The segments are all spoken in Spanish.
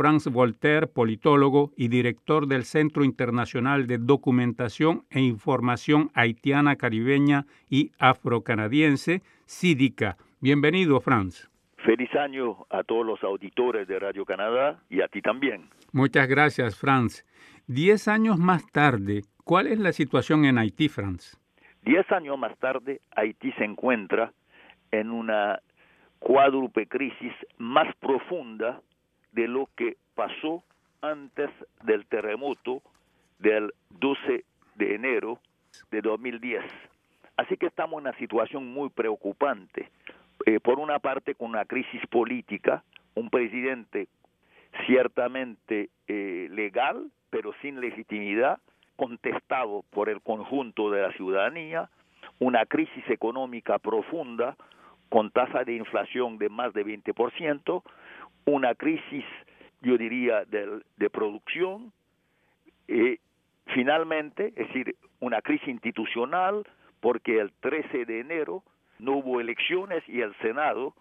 Franz Voltaire, politólogo y director del Centro Internacional de Documentación e Información Haitiana, Caribeña y Afrocanadiense, CIDICA. Bienvenido, Franz. Feliz año a todos los auditores de Radio Canadá y a ti también. Muchas gracias, Franz. Diez años más tarde, ¿cuál es la situación en Haití, Franz? Diez años más tarde, Haití se encuentra en una cuádruple crisis más profunda de lo que pasó antes del terremoto del 12 de enero de 2010. Así que estamos en una situación muy preocupante. Eh, por una parte, con una crisis política, un presidente ciertamente eh, legal, pero sin legitimidad, contestado por el conjunto de la ciudadanía, una crisis económica profunda, con tasa de inflación de más de 20%, una crisis, yo diría, de, de producción, y finalmente, es decir, una crisis institucional, porque el 13 de enero no hubo elecciones y el Senado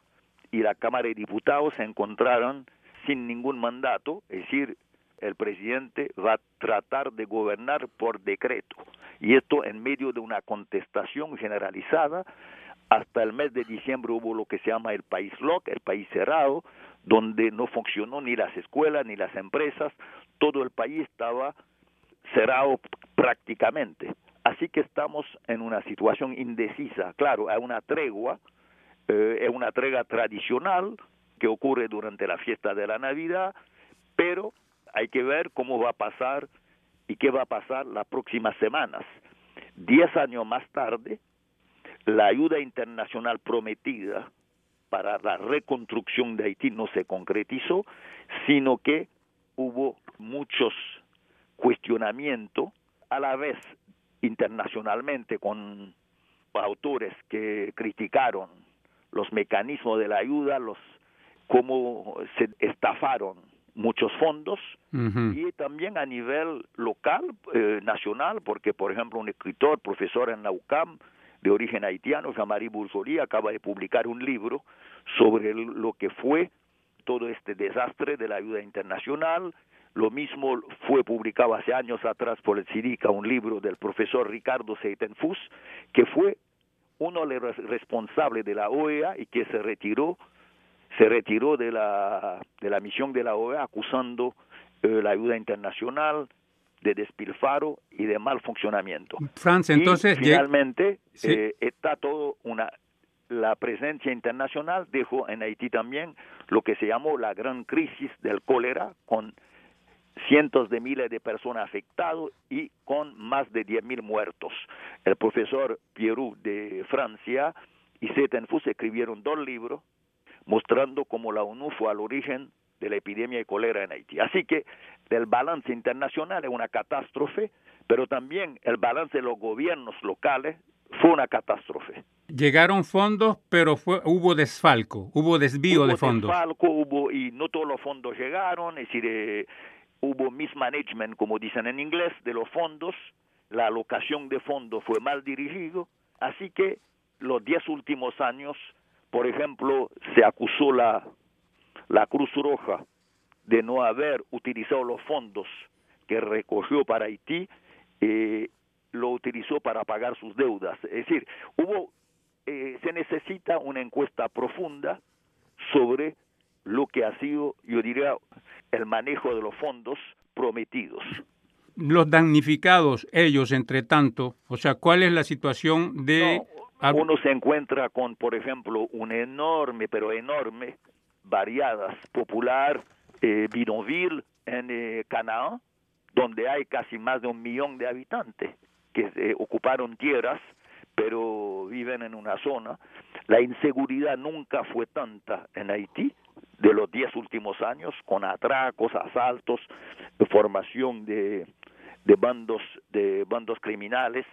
y la Cámara de Diputados se encontraron sin ningún mandato, es decir, el presidente va a tratar de gobernar por decreto. Y esto en medio de una contestación generalizada hasta el mes de diciembre hubo lo que se llama el país lock, el país cerrado, donde no funcionó ni las escuelas ni las empresas, todo el país estaba cerrado prácticamente. Así que estamos en una situación indecisa. Claro, hay una tregua, eh, es una tregua tradicional que ocurre durante la fiesta de la Navidad, pero hay que ver cómo va a pasar y qué va a pasar las próximas semanas. Diez años más tarde, la ayuda internacional prometida para la reconstrucción de Haití no se concretizó, sino que hubo muchos cuestionamientos a la vez internacionalmente con autores que criticaron los mecanismos de la ayuda, los cómo se estafaron muchos fondos y también a nivel local, eh, nacional, porque por ejemplo un escritor, profesor en la UCAM, de origen haitiano, Jean-Marie acaba de publicar un libro sobre lo que fue todo este desastre de la ayuda internacional. Lo mismo fue publicado hace años atrás por el CIDICA, un libro del profesor Ricardo Seitenfus, que fue uno de los responsables de la OEA y que se retiró se retiró de la de la misión de la OEA acusando eh, la ayuda internacional de despilfaro y de mal funcionamiento. Francia, entonces finalmente eh, está todo una la presencia internacional dejó en Haití también lo que se llamó la gran crisis del cólera con cientos de miles de personas afectadas y con más de 10.000 muertos. El profesor Pierrot de Francia y Setenfus escribieron dos libros mostrando cómo la ONU fue al origen de la epidemia de cólera en Haití. Así que el balance internacional es una catástrofe, pero también el balance de los gobiernos locales fue una catástrofe. Llegaron fondos, pero fue, hubo desfalco, hubo desvío de fondos. Desfalco, hubo, y no todos los fondos llegaron, es decir, eh, hubo mismanagement, como dicen en inglés, de los fondos, la alocación de fondos fue mal dirigido, así que los diez últimos años, por ejemplo, se acusó la la Cruz Roja de no haber utilizado los fondos que recogió para Haití, eh, lo utilizó para pagar sus deudas. Es decir, hubo, eh, se necesita una encuesta profunda sobre lo que ha sido, yo diría, el manejo de los fondos prometidos. Los damnificados, ellos, entre tanto, o sea, ¿cuál es la situación de... uno se encuentra con, por ejemplo, un enorme, pero enorme variadas, popular, eh, Bidonville en eh, Canaán, donde hay casi más de un millón de habitantes que eh, ocuparon tierras, pero viven en una zona. La inseguridad nunca fue tanta en Haití de los diez últimos años, con atracos, asaltos, formación de, de bandos de bandos criminales,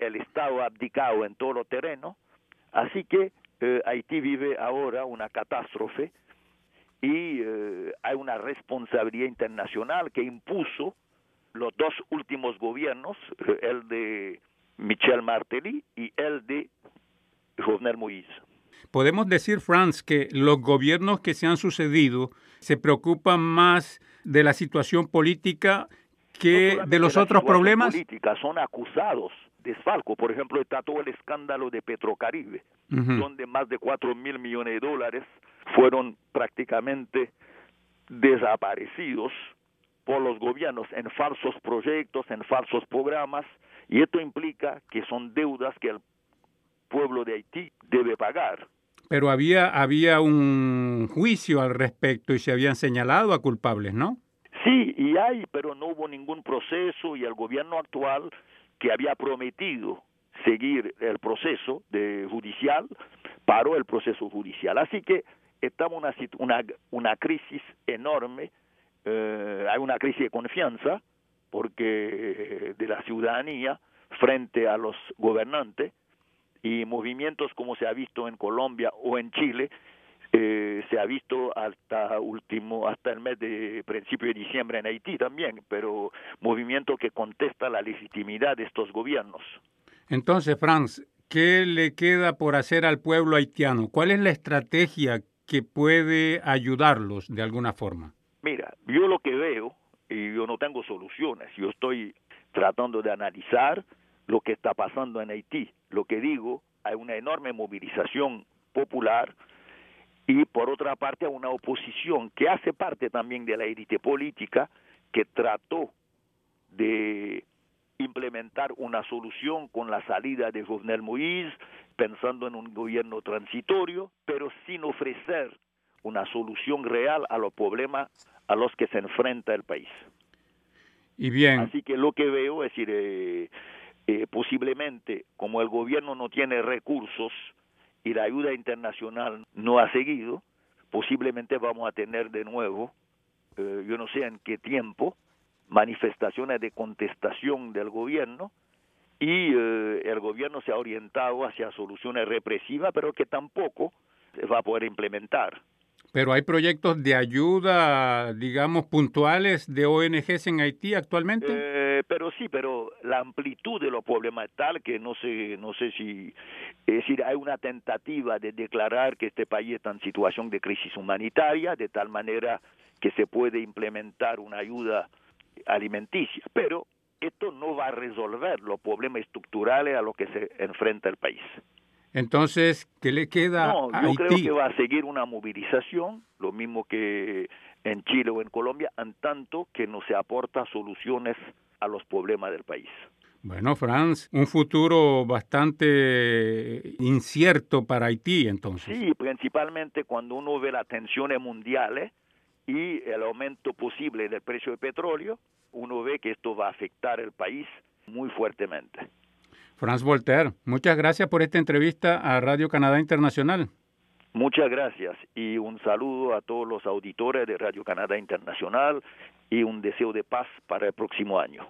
el Estado ha abdicado en todo terreno, así que eh, Haití vive ahora una catástrofe y eh, hay una responsabilidad internacional que impuso los dos últimos gobiernos, eh, el de Michel Martelly y el de Jovenel Moïse. podemos decir, Franz, que los gobiernos que se han sucedido se preocupan más de la situación política que de los otros problemas. Política, son acusados de desfalco. Por ejemplo, está todo el escándalo de Petrocaribe, donde más de 4 mil millones de dólares fueron prácticamente desaparecidos por los gobiernos en falsos proyectos, en falsos programas, y esto implica que son deudas que el pueblo de Haití debe pagar. Pero había, había un juicio al respecto y se habían señalado a culpables, ¿no? Sí, y hay, pero no hubo ningún proceso y el gobierno actual que había prometido seguir el proceso de judicial paró el proceso judicial. Así que estamos en una, una, una crisis enorme, eh, hay una crisis de confianza porque eh, de la ciudadanía frente a los gobernantes y movimientos como se ha visto en Colombia o en Chile eh, se ha visto hasta último hasta el mes de principio de diciembre en Haití también pero movimiento que contesta la legitimidad de estos gobiernos. Entonces Franz qué le queda por hacer al pueblo haitiano cuál es la estrategia que puede ayudarlos de alguna forma mira yo lo que veo y yo no tengo soluciones yo estoy tratando de analizar lo que está pasando en Haití. Lo que digo, hay una enorme movilización popular y por otra parte una oposición que hace parte también de la élite política que trató de implementar una solución con la salida de Jovenel Moïse, pensando en un gobierno transitorio, pero sin ofrecer una solución real a los problemas a los que se enfrenta el país. Y bien. Así que lo que veo es decir, eh, eh, posiblemente, como el gobierno no tiene recursos y la ayuda internacional no ha seguido, posiblemente vamos a tener de nuevo, eh, yo no sé en qué tiempo, manifestaciones de contestación del gobierno y eh, el gobierno se ha orientado hacia soluciones represivas, pero que tampoco se va a poder implementar. Pero hay proyectos de ayuda, digamos, puntuales de ONGs en Haití actualmente. Eh, pero sí, pero la amplitud de los problemas es tal que no sé, no sé si, es decir, hay una tentativa de declarar que este país está en situación de crisis humanitaria, de tal manera que se puede implementar una ayuda alimenticia, pero esto no va a resolver los problemas estructurales a los que se enfrenta el país. Entonces, ¿qué le queda no, yo creo que va a seguir una movilización, lo mismo que en Chile o en Colombia, en tanto que no se aporta soluciones a los problemas del país. Bueno, Franz, un futuro bastante incierto para Haití, entonces. Sí, principalmente cuando uno ve las tensiones mundiales y el aumento posible del precio del petróleo, uno ve que esto va a afectar el país muy fuertemente. Franz Voltaire, muchas gracias por esta entrevista a Radio Canadá Internacional. Muchas gracias y un saludo a todos los auditores de Radio Canadá Internacional y un deseo de paz para el próximo año.